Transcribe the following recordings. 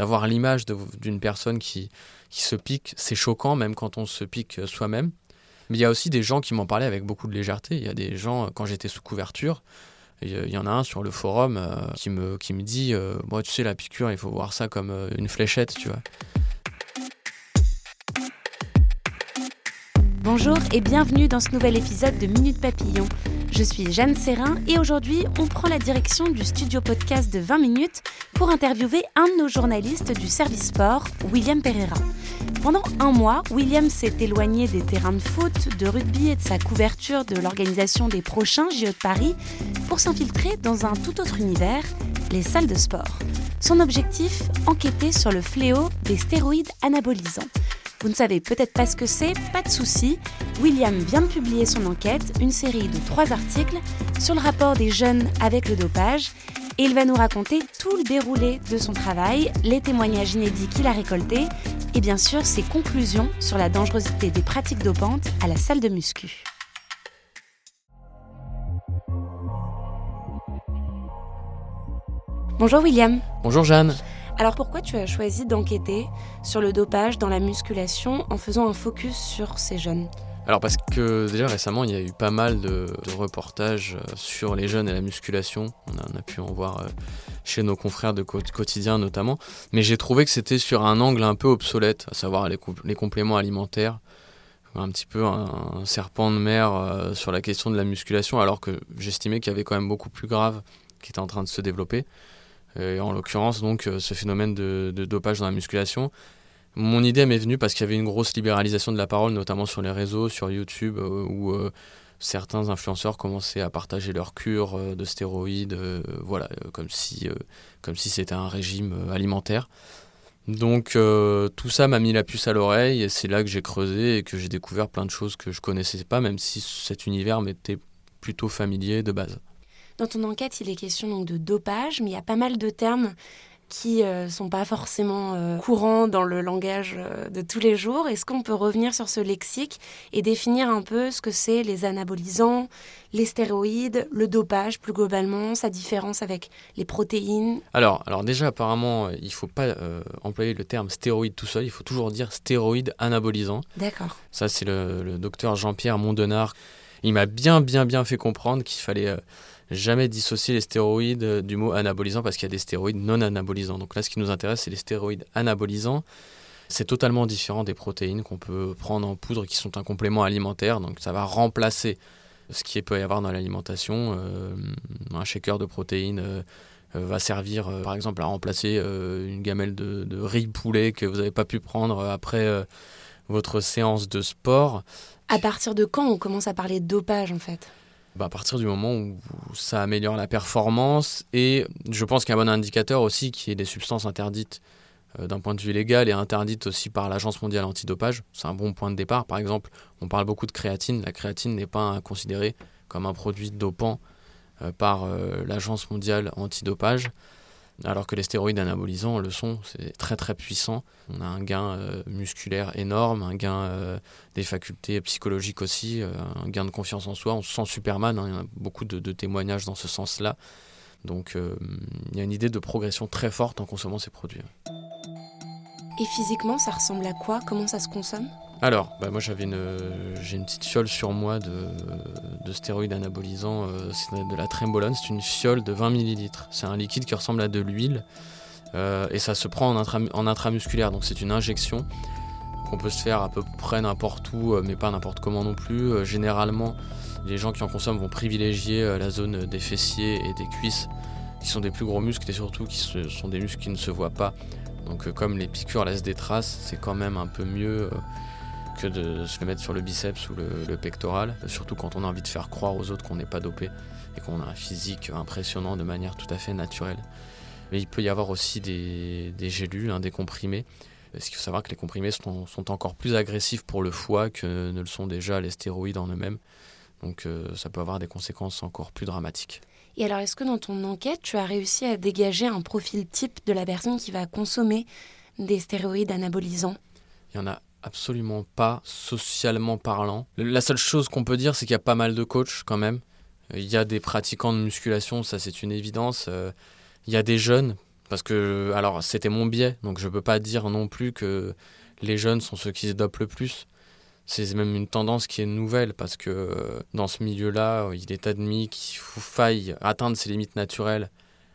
D'avoir l'image d'une personne qui, qui se pique, c'est choquant même quand on se pique soi-même. Mais il y a aussi des gens qui m'en parlaient avec beaucoup de légèreté. Il y a des gens, quand j'étais sous couverture, il y en a un sur le forum euh, qui, me, qui me dit euh, Moi, tu sais, la piqûre, il faut voir ça comme euh, une fléchette, tu vois. Bonjour et bienvenue dans ce nouvel épisode de Minute Papillon. Je suis Jeanne Serrin et aujourd'hui, on prend la direction du studio podcast de 20 minutes pour interviewer un de nos journalistes du service sport, William Pereira. Pendant un mois, William s'est éloigné des terrains de foot, de rugby et de sa couverture de l'organisation des prochains JO de Paris pour s'infiltrer dans un tout autre univers, les salles de sport. Son objectif, enquêter sur le fléau des stéroïdes anabolisants. Vous ne savez peut-être pas ce que c'est, pas de souci. William vient de publier son enquête, une série de trois articles sur le rapport des jeunes avec le dopage et il va nous raconter tout le déroulé de son travail, les témoignages inédits qu'il a récoltés et bien sûr ses conclusions sur la dangerosité des pratiques dopantes à la salle de muscu. Bonjour William. Bonjour Jeanne. Alors pourquoi tu as choisi d'enquêter sur le dopage dans la musculation en faisant un focus sur ces jeunes? Alors parce que déjà récemment il y a eu pas mal de, reportages euh, sur les jeunes et la musculation, on a, pu en voir euh, chez nos confrères de quotidien notamment, mais j'ai trouvé que c'était sur un angle un peu obsolète, à savoir les, compléments alimentaires, un petit peu un, serpent de mer euh, sur la question de la musculation, alors que j'estimais qu'il y avait quand même beaucoup plus grave qui était en train de se développer. Et en l'occurrence donc ce phénomène de, dopage dans la musculation mon idée m'est venue parce qu'il y avait une grosse libéralisation de la parole, notamment sur les réseaux, sur YouTube, euh, où euh, certains influenceurs commençaient à partager leur cure euh, de stéroïdes, voilà, comme si, comme si c'était un régime alimentaire. Donc tout ça m'a mis la puce à l'oreille et c'est là que j'ai creusé et que j'ai découvert plein de choses que je connaissais pas, même si cet univers m'était plutôt familier de base. Dans ton enquête, il est question donc de dopage, mais il y a pas mal de termes qui ne euh, sont pas forcément euh, courants dans le langage euh, de tous les jours. Est-ce qu'on peut revenir sur ce lexique et définir un peu ce que c'est les anabolisants, les stéroïdes, le dopage plus globalement, sa différence avec les protéines? Alors, alors déjà apparemment, il ne faut pas employer le terme stéroïde tout seul, il faut toujours dire stéroïde anabolisant. D'accord. Ça c'est le, le docteur Jean-Pierre Mondenard. Il m'a bien bien bien fait comprendre qu'il fallait jamais dissocier les stéroïdes euh, du mot anabolisant parce qu'il y a des stéroïdes non anabolisants. Donc là, ce qui nous intéresse, c'est les stéroïdes anabolisants. C'est totalement différent des protéines qu'on peut prendre en poudre qui sont un complément alimentaire. Donc ça va remplacer ce qui peut y avoir dans l'alimentation. Euh, un shaker de protéines euh, va servir par exemple à remplacer une gamelle de, de, riz poulet que vous n'avez pas pu prendre après votre séance de sport. À partir de quand on commence à parler de dopage en fait? Bah, à partir du moment où ça améliore la performance et je pense qu'un bon indicateur aussi qui est des substances interdites euh, d'un point de vue légal et interdites aussi par l'Agence mondiale antidopage, c'est un bon point de départ. Par exemple, on parle beaucoup de créatine. La créatine n'est pas considérée comme un produit dopant euh, par euh, l'Agence mondiale antidopage alors que les stéroïdes anabolisants le sont, c'est très très puissant. On a un gain euh, musculaire énorme, un gain euh, des facultés psychologiques aussi, euh, un gain de confiance en soi. On se sent Superman, hein. il y a beaucoup de, témoignages dans ce sens-là. Donc il y a une idée de progression très forte en consommant ces produits. Et physiquement, ça ressemble à quoi? Comment ça se consomme? Alors, bah moi j'avais une, j'ai une petite fiole sur moi de, de stéroïdes anabolisants, euh, c'est de la trembolone, c'est une fiole de 20 ml. C'est un liquide qui ressemble à de l'huile euh, et ça se prend en, en intramusculaire, donc c'est une injection qu'on peut se faire à peu près n'importe où, euh, mais pas n'importe comment non plus. généralement, les gens qui en consomment vont privilégier la zone des fessiers et des cuisses, qui sont des plus gros muscles et surtout qui sont des muscles qui ne se voient pas. Donc comme les piqûres laissent des traces, c'est quand même un peu mieux que de se le mettre sur le biceps ou le, pectoral, surtout quand on a envie de faire croire aux autres qu'on n'est pas dopé et qu'on a un physique impressionnant de manière tout à fait naturelle. Mais il peut y avoir aussi des, des gélules, hein, des comprimés. Parce qu'il faut savoir que les comprimés sont, sont, encore plus agressifs pour le foie que ne le sont déjà les stéroïdes en eux-mêmes. Donc ça peut avoir des conséquences encore plus dramatiques. Et alors, est-ce que dans ton enquête, tu as réussi à dégager un profil type de la personne qui va consommer des stéroïdes anabolisants? Il n'y en a absolument pas, socialement parlant. La seule chose qu'on peut dire, c'est qu'il y a pas mal de coachs quand même. Il y a des pratiquants de musculation, ça c'est une évidence. Euh, il y a des jeunes, parce que, alors c'était mon biais, donc je peux pas dire non plus que les jeunes sont ceux qui se dopent le plus. C'est même une tendance qui est nouvelle parce que euh, dans ce milieu-là, il est admis qu'il faille atteindre ses limites naturelles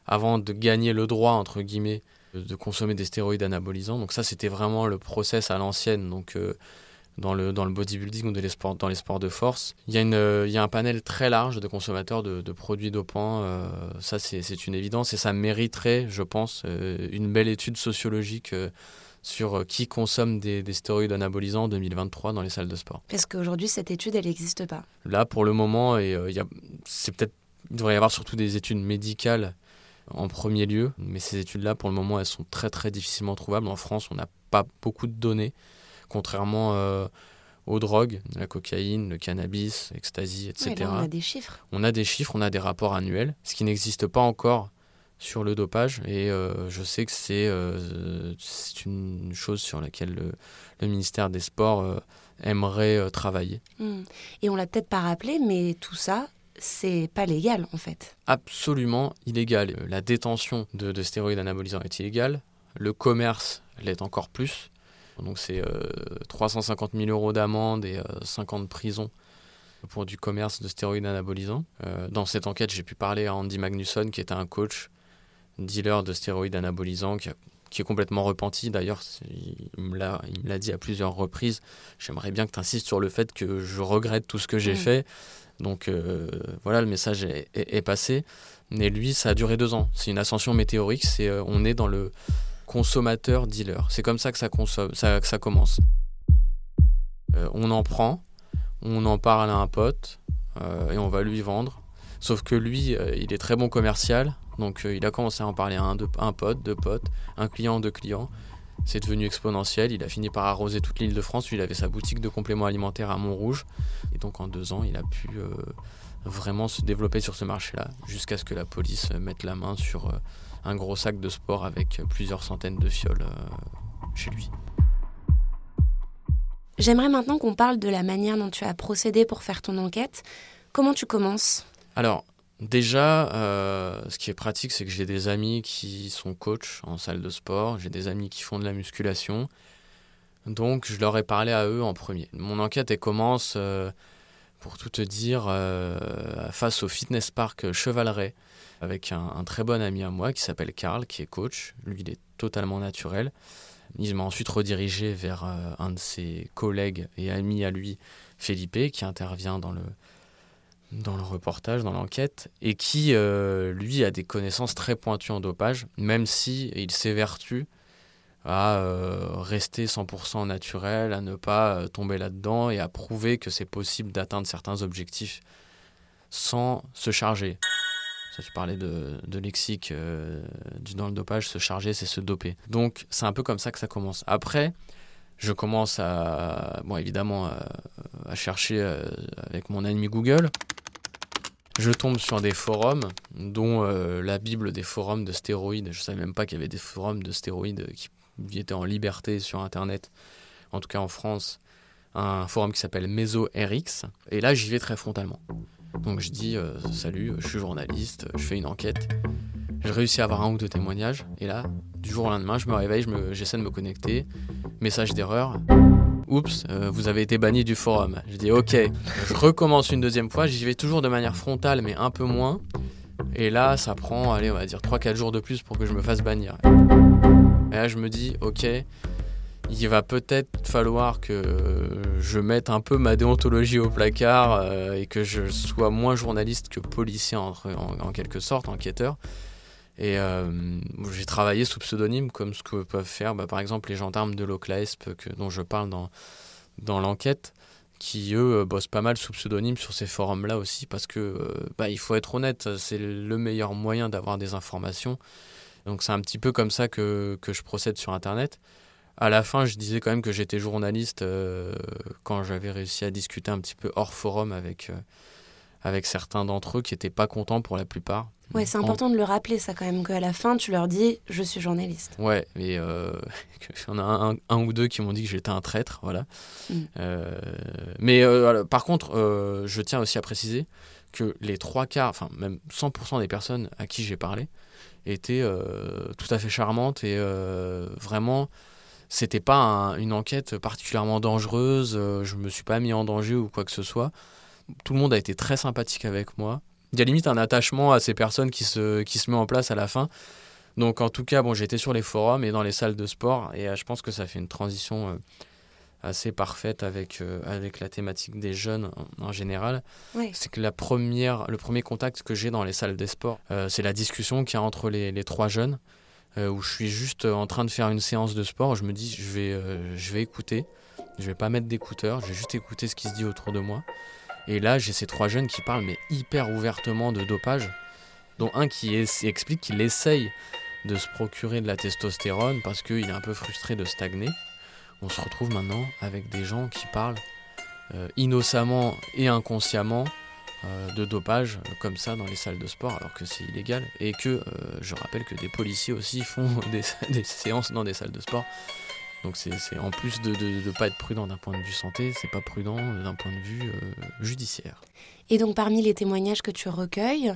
avant de gagner le droit, entre guillemets, de consommer des stéroïdes anabolisants. Donc ça, c'était vraiment le process à l'ancienne. Donc euh, dans le, dans le bodybuilding ou dans les, sports, dans les sports de force, il y, a une, il y a un panel très large de consommateurs de, produits dopants. Euh, ça, c'est une évidence et ça mériterait, je pense, une belle étude sociologique sur euh, qui consomme des, stéroïdes anabolisants en 2023 dans les salles de sport. Parce qu'aujourd'hui, cette étude, elle n'existe pas. Là, pour le moment, et, euh, c'est peut-être, il devrait y avoir surtout des études médicales en premier lieu, mais ces études-là, pour le moment, elles sont très très difficilement trouvables. En France, on n'a pas beaucoup de données, contrairement euh, aux drogues, la cocaïne, le cannabis, l'ecstasy, etc. on a des chiffres. On a des chiffres, on a des rapports annuels, ce qui n'existe pas encore sur le dopage et euh, je sais que c'est euh, une chose sur laquelle le, ministère des Sports euh, aimerait travailler. Hmm. Et on l'a peut-être pas rappelé, mais tout ça, c'est pas légal en fait. Absolument illégal. La détention de, de stéroïdes anabolisants est illégale. Le commerce l'est encore plus. Donc c'est 350 000 euros d'amende et 5 ans de prison pour du commerce de stéroïdes anabolisants. dans cette enquête, j'ai pu parler à Andy Magnusson, qui était un coach dealer de stéroïdes anabolisants qui, est complètement repenti. D'ailleurs, il me l'a dit à plusieurs reprises. J'aimerais bien que tu insistes sur le fait que je regrette tout ce que j'ai mm. fait. Donc euh, voilà, le message est, passé. Mais lui, ça a duré deux ans. C'est une ascension météorique. C'est euh, on est dans le consommateur-dealer. C'est comme ça que ça, commence. Euh, on en prend, on en parle à un pote et on va lui vendre. Sauf que lui, il est très bon commercial. Donc il a commencé à en parler à un, un pote, deux potes, un client, deux clients. C'est devenu exponentiel. Il a fini par arroser toute l'île de France. Il avait sa boutique de compléments alimentaires à Montrouge. Et donc en deux ans, il a pu euh, vraiment se développer sur ce marché-là, jusqu'à ce que la police mette la main sur euh, un gros sac de sport avec plusieurs centaines de fioles chez lui. J'aimerais maintenant qu'on parle de la manière dont tu as procédé pour faire ton enquête. Comment tu commences? Alors, Déjà, euh, ce qui est pratique, c'est que j'ai des amis qui sont coachs en salle de sport, j'ai des amis qui font de la musculation, donc je leur ai parlé à eux en premier. Mon enquête, commence, euh, pour tout te dire, euh, face au fitness park Chevaleret, avec un, très bon ami à moi qui s'appelle Karl, qui est coach. Lui, il est totalement naturel. Il m'a ensuite redirigé vers un de ses collègues et amis à lui, Felipe, qui intervient dans le, dans le reportage, dans l'enquête, et qui, euh, lui, a des connaissances très pointues en dopage, même si il s'évertue à euh, rester 100% naturel, à ne pas euh, tomber là-dedans et à prouver que c'est possible d'atteindre certains objectifs sans se charger. Ça, tu parlais de, lexique du, dans le dopage, se charger, c'est se doper. Donc, c'est un peu comme ça que ça commence. Après, je commence à, bon, évidemment, à chercher avec mon ami Google je tombe sur des forums, dont euh, la Bible des forums de stéroïdes. Je ne savais même pas qu'il y avait des forums de stéroïdes qui étaient en liberté sur Internet, en tout cas en France. Un forum qui s'appelle MesoRx. Et là, j'y vais très frontalement. Donc je dis euh, Salut, je suis journaliste, je fais une enquête. Je réussis à avoir un ou deux témoignages. Et là, du jour au lendemain, je me réveille, j'essaie de me connecter. Message d'erreur oups, euh, vous avez été banni du forum. Je dis ok, je recommence une deuxième fois, j'y vais toujours de manière frontale mais un peu moins. Et là, ça prend, allez, on va dire 3-4 jours de plus pour que je me fasse bannir. Et là, je me dis, ok, il va peut-être falloir que je mette un peu ma déontologie au placard euh, et que je sois moins journaliste que policier en, en quelque sorte, enquêteur. Et euh, j'ai travaillé sous pseudonyme, comme ce que peuvent faire bah, par exemple les gendarmes de l'OCLAESP dont je parle dans, dans l'enquête, qui eux euh, bossent pas mal sous pseudonyme sur ces forums-là aussi, parce que euh, bah, il faut être honnête, c'est le meilleur moyen d'avoir des informations. Donc c'est un petit peu comme ça que, que je procède sur Internet. À la fin, je disais quand même que j'étais journaliste quand j'avais réussi à discuter un petit peu hors forum avec, avec certains d'entre eux qui n'étaient pas contents pour la plupart. Ouais, c'est important de le rappeler, ça quand même, qu'à la fin, tu leur dis je suis journaliste. Ouais, mais euh, il y en a un, ou deux qui m'ont dit que j'étais un traître, voilà. Mm. Euh, mais euh, par contre, je tiens aussi à préciser que les trois quarts, enfin même 100% des personnes à qui j'ai parlé étaient tout à fait charmantes et vraiment, c'était pas une enquête particulièrement dangereuse, je me suis pas mis en danger ou quoi que ce soit. Tout le monde a été très sympathique avec moi il y a limite un attachement à ces personnes qui se, qui se met en place à la fin. Donc en tout cas, bon, j'étais sur les forums et dans les salles de sport et euh, je pense que ça fait une transition euh, assez parfaite avec, euh, avec la thématique des jeunes en, général. C'est que la première, le premier contact que j'ai dans les salles de sport, c'est la discussion qu'il y a entre les, les trois jeunes où je suis juste en train de faire une séance de sport. Je me dis, je vais, je vais écouter. Je vais pas mettre d'écouteurs, je vais juste écouter ce qui se dit autour de moi. Et là, j'ai ces trois jeunes qui parlent, mais hyper ouvertement de dopage, dont un qui explique qu'il essaye de se procurer de la testostérone parce qu'il est un peu frustré de stagner. On se retrouve maintenant avec des gens qui parlent euh, innocemment et inconsciemment euh, de dopage euh, comme ça dans les salles de sport alors que c'est illégal et que je rappelle que des policiers aussi font des séances dans des salles de sport donc c'est en plus de ne pas être prudent d'un point de vue santé, c'est pas prudent d'un point de vue euh, judiciaire. Et donc parmi les témoignages que tu recueilles,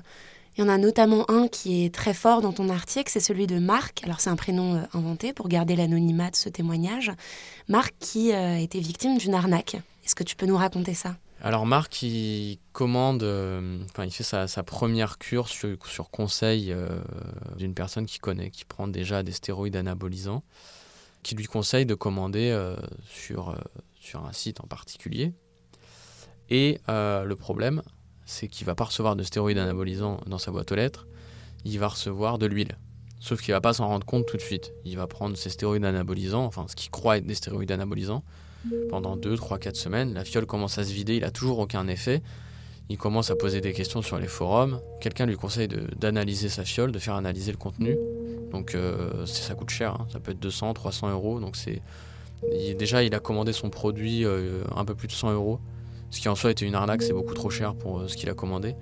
il y en a notamment un qui est très fort dans ton article, c'est celui de Marc. Alors c'est un prénom euh, inventé pour garder l'anonymat de ce témoignage. Marc qui euh, été victime d'une arnaque. Est-ce que tu peux nous raconter ça? Alors Marc, il commande, enfin il fait sa, première cure sur, sur conseil d'une personne qui connaît, qui prend déjà des stéroïdes anabolisants qui lui conseille de commander euh, sur, euh, sur un site en particulier. Et euh, le problème, c'est qu'il va pas recevoir de stéroïdes anabolisants dans sa boîte aux lettres, il va recevoir de l'huile. Sauf qu'il va pas s'en rendre compte tout de suite. Il va prendre ses stéroïdes anabolisants, enfin ce qu'il croit être des stéroïdes anabolisants, pendant 2, 3, 4 semaines. La fiole commence à se vider, il a toujours aucun effet. Il commence à poser des questions sur les forums. Quelqu'un lui conseille d'analyser sa fiole, de faire analyser le contenu. Donc euh, ça coûte cher, hein. ça peut être 200, 300 euros. Donc c'est déjà il a commandé son produit euh, un peu plus de 100 euros, ce qui en soi était une arnaque, c'est beaucoup trop cher pour euh, ce qu'il a commandé.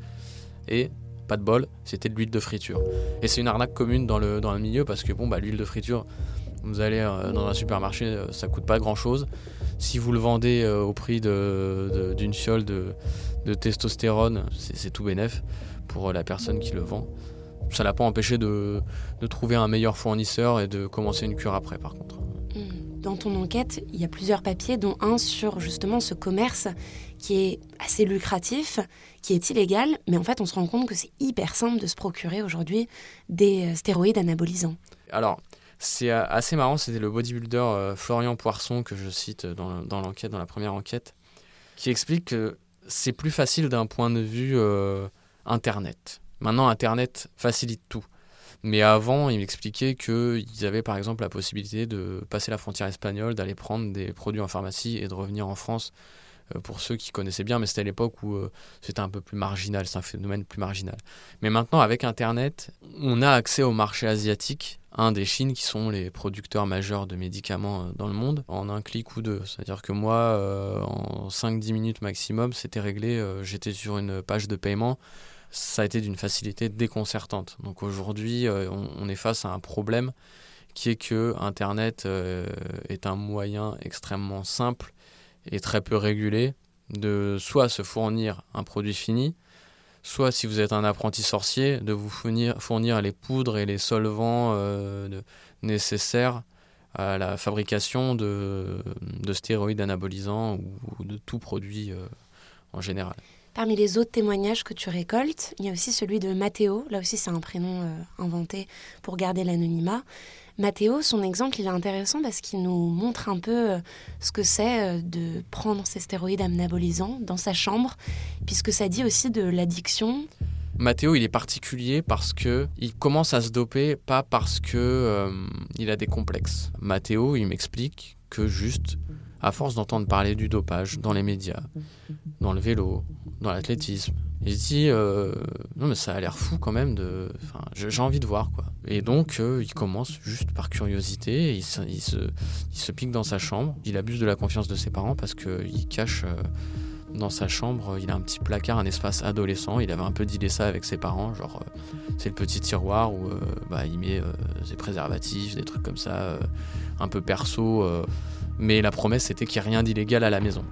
Et pas de bol, c'était de l'huile de friture. Et c'est une arnaque commune dans le, dans le milieu parce que bon bah l'huile de friture, vous allez dans un supermarché, ça coûte pas grand chose. Si vous le vendez au prix d'une fiole de, de testostérone, c'est tout bénef pour la personne qui le vend ça l'a pas empêché de, trouver un meilleur fournisseur et de commencer une cure après, par contre. Hmm. Dans ton enquête, il y a plusieurs papiers, dont un sur justement ce commerce qui est assez lucratif, qui est illégal, mais en fait, on se rend compte que c'est hyper simple de se procurer aujourd'hui des euh, stéroïdes anabolisants. Alors, c'est euh, assez marrant, c'était le bodybuilder euh, Florian Poisson que je cite dans, l'enquête, dans la première enquête, qui explique que c'est plus facile d'un point de vue Internet. Maintenant, Internet facilite tout. Mais avant, il m'expliquait qu'ils avaient par exemple la possibilité de passer la frontière espagnole, d'aller prendre des produits en pharmacie et de revenir en France euh, pour ceux qui connaissaient bien, mais c'était à l'époque où euh, c'était un peu plus marginal, c'est un phénomène plus marginal. Mais maintenant, avec Internet, on a accès au marché asiatique, un des Chines qui sont les producteurs majeurs de médicaments euh, dans le monde, en un clic ou deux. C'est-à-dire que moi, en 5-10 minutes maximum, c'était réglé, j'étais sur une page de paiement ça a été d'une facilité déconcertante. Donc aujourd'hui, euh, on, est face à un problème qui est que Internet euh, est un moyen extrêmement simple et très peu régulé de soit se fournir un produit fini, soit si vous êtes un apprenti sorcier, de vous fournir, fournir les poudres et les solvants euh, nécessaires à la fabrication de, de stéroïdes anabolisants ou, de tout produit en général. Parmi les autres témoignages que tu récoltes, il y a aussi celui de Mathéo. Là aussi, c'est un prénom euh, inventé pour garder l'anonymat. Mathéo, son exemple, il est intéressant parce qu'il nous montre un peu euh, ce que c'est euh, de prendre ces stéroïdes anabolisants dans sa chambre, puisque ça dit aussi de l'addiction. Mathéo, il est particulier parce que il commence à se doper, pas parce que il a des complexes. Mathéo, il m'explique que juste, à force d'entendre parler du dopage dans les médias, dans le vélo, dans l'athlétisme, Et il dit euh, non mais ça a l'air fou quand même de, enfin, j'ai envie de voir quoi. Et donc euh, il commence juste par curiosité, il se, il, se, pique dans sa chambre, il abuse de la confiance de ses parents parce qu'il cache euh, dans sa chambre, il a un petit placard, un espace adolescent, il avait un peu dilé ça avec ses parents, genre c'est le petit tiroir où bah, il met ses préservatifs, des trucs comme ça, un peu perso, mais la promesse c'était qu'il n'y ait rien d'illégal à la maison.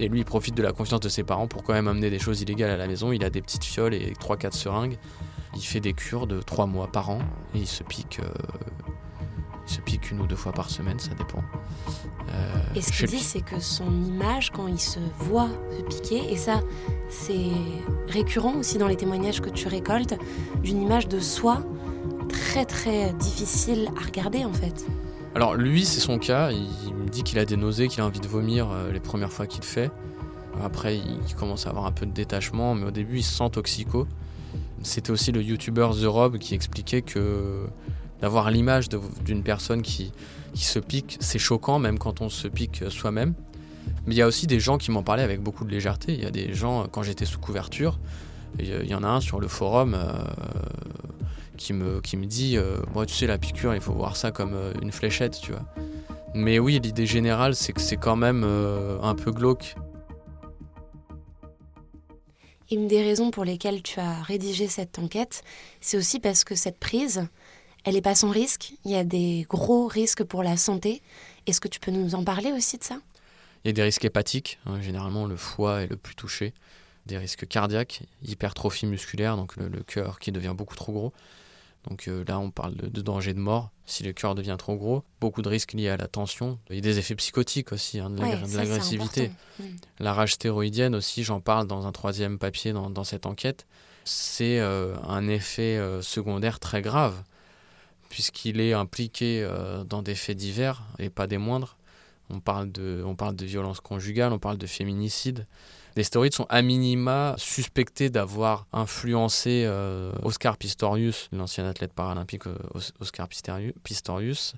Et lui, il profite de la confiance de ses parents pour quand même amener des choses illégales à la maison. Il a des petites fioles et 3-4 seringues. Il fait des cures de 3 mois par an et il se pique. Euh, il se pique une ou deux fois par semaine, ça dépend. Euh, et ce qu'il dit, c'est que son image, quand il se voit se piquer, et ça, c'est récurrent aussi dans les témoignages que tu récoltes, d'une image de soi très très difficile à regarder en fait. Alors lui, c'est son cas. Il me dit qu'il a des nausées, qu'il a envie de vomir euh, les premières fois qu'il fait. Après, il commence à avoir un peu de détachement, mais au début, il se sent toxico. C'était aussi le youtubeur The Rob qui expliquait que d'avoir l'image d'une personne qui, qui se pique, c'est choquant, même quand on se pique soi-même. Mais il y a aussi des gens qui m'en parlaient avec beaucoup de légèreté. Il y a des gens, quand j'étais sous couverture, il y en a un sur le forum, euh, qui me, qui me dit euh, tu sais, la piqûre, il faut voir ça comme euh, une fléchette, tu vois. Mais oui, l'idée générale, c'est que c'est quand même euh, un peu glauque. Une des raisons pour lesquelles tu as rédigé cette enquête, c'est aussi parce que cette prise, elle n'est pas sans risque. Il y a des gros risques pour la santé. Est-ce que tu peux nous en parler aussi de ça? Il y a des risques hépatiques. Hein. généralement, le foie est le plus touché. Des risques cardiaques, hypertrophie musculaire, donc le cœur qui devient beaucoup trop gros. Donc euh, là, on parle de, danger de mort si le cœur devient trop gros. Beaucoup de risques liés à la tension. Il y a des effets psychotiques aussi, hein, de l'agressivité. Mm. La rage stéroïdienne aussi, j'en parle dans un troisième papier dans, cette enquête. C'est euh, un effet euh, secondaire très grave, puisqu'il est impliqué dans des faits divers et pas des moindres. On parle de, on violence conjugale, on parle de féminicide. Les stéroïdes sont à minima suspectés d'avoir influencé euh, Oscar Pistorius, l'ancien athlète paralympique euh, Oscar Pistorius,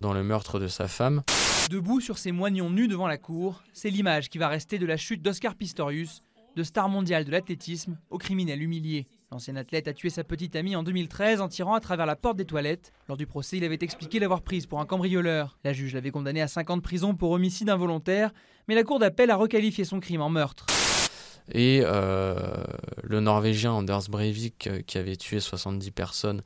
dans le meurtre de sa femme. Debout sur ses moignons nus devant la cour, c'est l'image qui va rester de la chute d'Oscar Pistorius, de star mondial de l'athlétisme au criminel humilié. L'ancien athlète a tué sa petite amie en 2013 en tirant à travers la porte des toilettes. Lors du procès, il avait expliqué l'avoir prise pour un cambrioleur. La juge l'avait condamné à 5 ans de prison pour homicide involontaire, mais la cour d'appel a requalifié son crime en meurtre. Et euh, le Norvégien Anders Breivik, euh, qui avait tué 70 personnes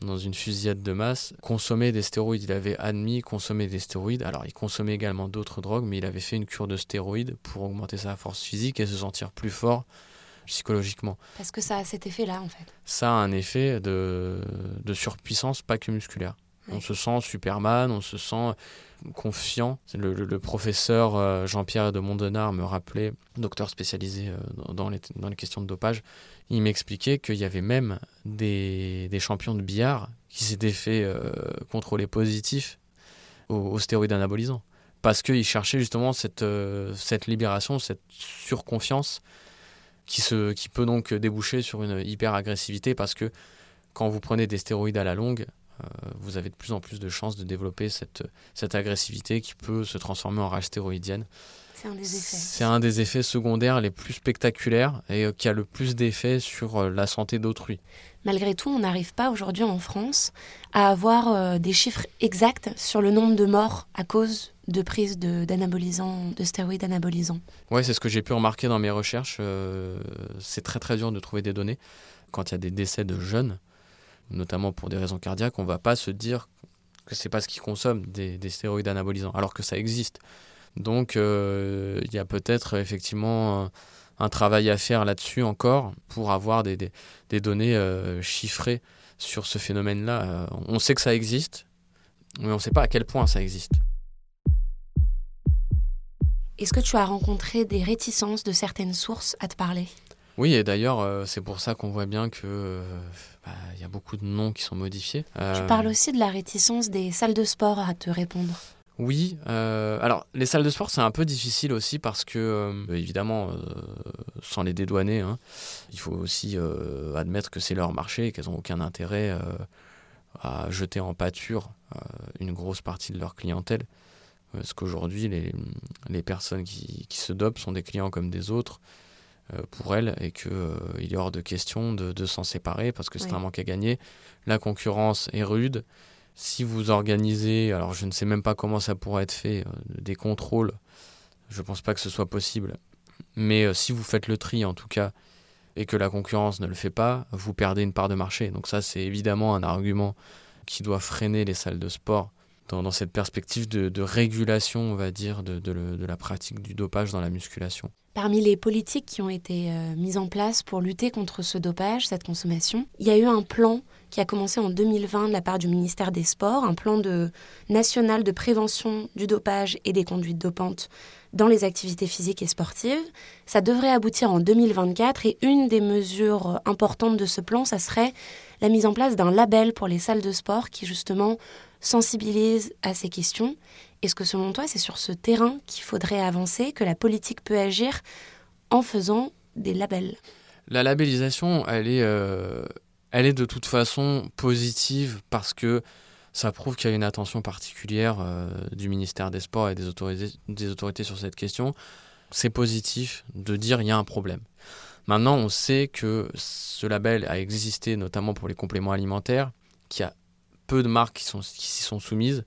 dans une fusillade de masse, consommait des stéroïdes. Il avait admis consommer des stéroïdes. Alors, il consommait également d'autres drogues, mais il avait fait une cure de stéroïdes pour augmenter sa force physique et se sentir plus fort psychologiquement. Parce que ça a cet effet-là, en fait. Ça a un effet de, de surpuissance, pas que musculaire. On se sent Superman, on se sent confiant. Le, professeur euh, Jean-Pierre de Mondenard me rappelait, docteur spécialisé euh, dans les, dans les questions de dopage, il m'expliquait qu'il y avait même des, des, champions de billard qui s'étaient fait euh, contrôler positif aux, stéroïdes anabolisants. Parce qu'ils cherchaient justement cette, cette libération, cette surconfiance qui, se, qui peut donc déboucher sur une hyper-agressivité parce que quand vous prenez des stéroïdes à la longue, euh, vous avez de plus en plus de chances de développer cette, cette agressivité qui peut se transformer en rage stéroïdienne. C'est un des effets. C'est un des effets secondaires les plus spectaculaires et euh, qui a le plus d'effets sur euh, la santé d'autrui. Malgré tout, on n'arrive pas aujourd'hui en France à avoir des chiffres exacts sur le nombre de morts à cause de prise d'anabolisants, de, stéroïdes anabolisants. Oui, c'est ce que j'ai pu remarquer dans mes recherches. c'est très très dur de trouver des données. Quand il y a des décès de jeunes, notamment pour des raisons cardiaques, on ne va pas se dire que c'est parce qu'ils consomment des, stéroïdes anabolisants, alors que ça existe. Donc euh, il y a peut-être effectivement un, travail à faire là-dessus encore pour avoir des, données euh, chiffrées sur ce phénomène-là. Euh, on sait que ça existe, mais on ne sait pas à quel point ça existe. Est-ce que tu as rencontré des réticences de certaines sources à te parler? Oui, et d'ailleurs, euh, c'est pour ça qu'on voit bien que euh, bah, il y a beaucoup de noms qui sont modifiés. tu euh, parles aussi de la réticence des salles de sport à te répondre. Oui, alors les salles de sport c'est un peu difficile aussi parce que évidemment sans les dédouaner, hein, il faut aussi admettre que c'est leur marché et qu'elles n'ont aucun intérêt à jeter en pâture une grosse partie de leur clientèle. Parce qu'aujourd'hui les, les, personnes qui, qui, se dopent sont des clients comme des autres pour elle et qu'il il est hors de question de, s'en séparer parce que c'est un manque à gagner. La concurrence est rude. Si vous organisez, alors je ne sais même pas comment ça pourrait être fait, des contrôles, je ne pense pas que ce soit possible. Mais si vous faites le tri en tout cas et que la concurrence ne le fait pas, vous perdez une part de marché. Donc ça, c'est évidemment un argument qui doit freiner les salles de sport dans, cette perspective de, régulation, on va dire, de, la pratique du dopage dans la musculation. Parmi les politiques qui ont été euh, mises en place pour lutter contre ce dopage, cette consommation, il y a eu un plan qui a commencé en 2020 de la part du ministère des Sports, un plan national de prévention du dopage et des conduites dopantes dans les activités physiques et sportives. Ça devrait aboutir en 2024 et une des mesures importantes de ce plan, ça serait la mise en place d'un label pour les salles de sport qui justement sensibilise à ces questions. Est-ce que selon toi, c'est sur ce terrain qu'il faudrait avancer, que la politique peut agir en faisant des labels? La labellisation, elle est, euh, elle est de toute façon positive parce que ça prouve qu'il y a une attention particulière euh, du ministère des Sports et des des autorités sur cette question. C'est positif de dire qu'il y a un problème. Maintenant, on sait que ce label a existé notamment pour les compléments alimentaires, qu'il y a peu de marques qui, s'y sont soumises.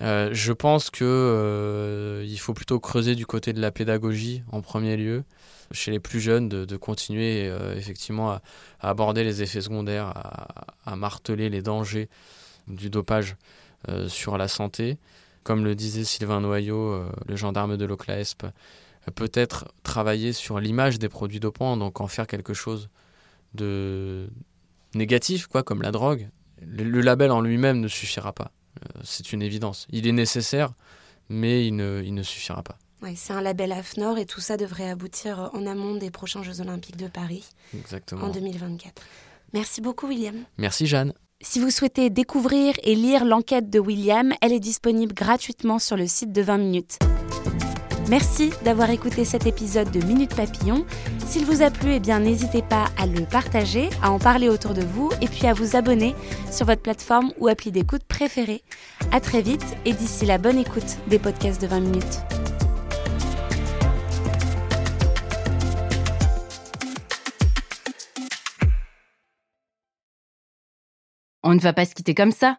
Euh, je pense qu'il euh, faut plutôt creuser du côté de la pédagogie en premier lieu, chez les plus jeunes, de, continuer effectivement à, aborder les effets secondaires, à marteler les dangers du dopage euh, sur la santé. Comme le disait Sylvain Noyau, euh, le gendarme de l'OCLAESP, euh, peut-être travailler sur l'image des produits dopants, donc en faire quelque chose de négatif, quoi, comme la drogue. Le, label en lui-même ne suffira pas. c'est une évidence. Il est nécessaire, mais il ne, il ne suffira pas. c'est un label AFNOR et tout ça devrait aboutir en amont des prochains Jeux Olympiques de Paris Exactement. en 2024. Merci beaucoup, William. Merci, Jeanne. Si vous souhaitez découvrir et lire l'enquête de William, elle est disponible gratuitement sur le site de 20 minutes. Merci d'avoir écouté cet épisode de Minute Papillon. S'il vous a plu, eh bien n'hésitez pas à le partager, à en parler autour de vous et puis à vous abonner sur votre plateforme ou appli d'écoute préférée. À très vite et d'ici la bonne écoute des podcasts de 20 minutes. On ne va pas se quitter comme ça.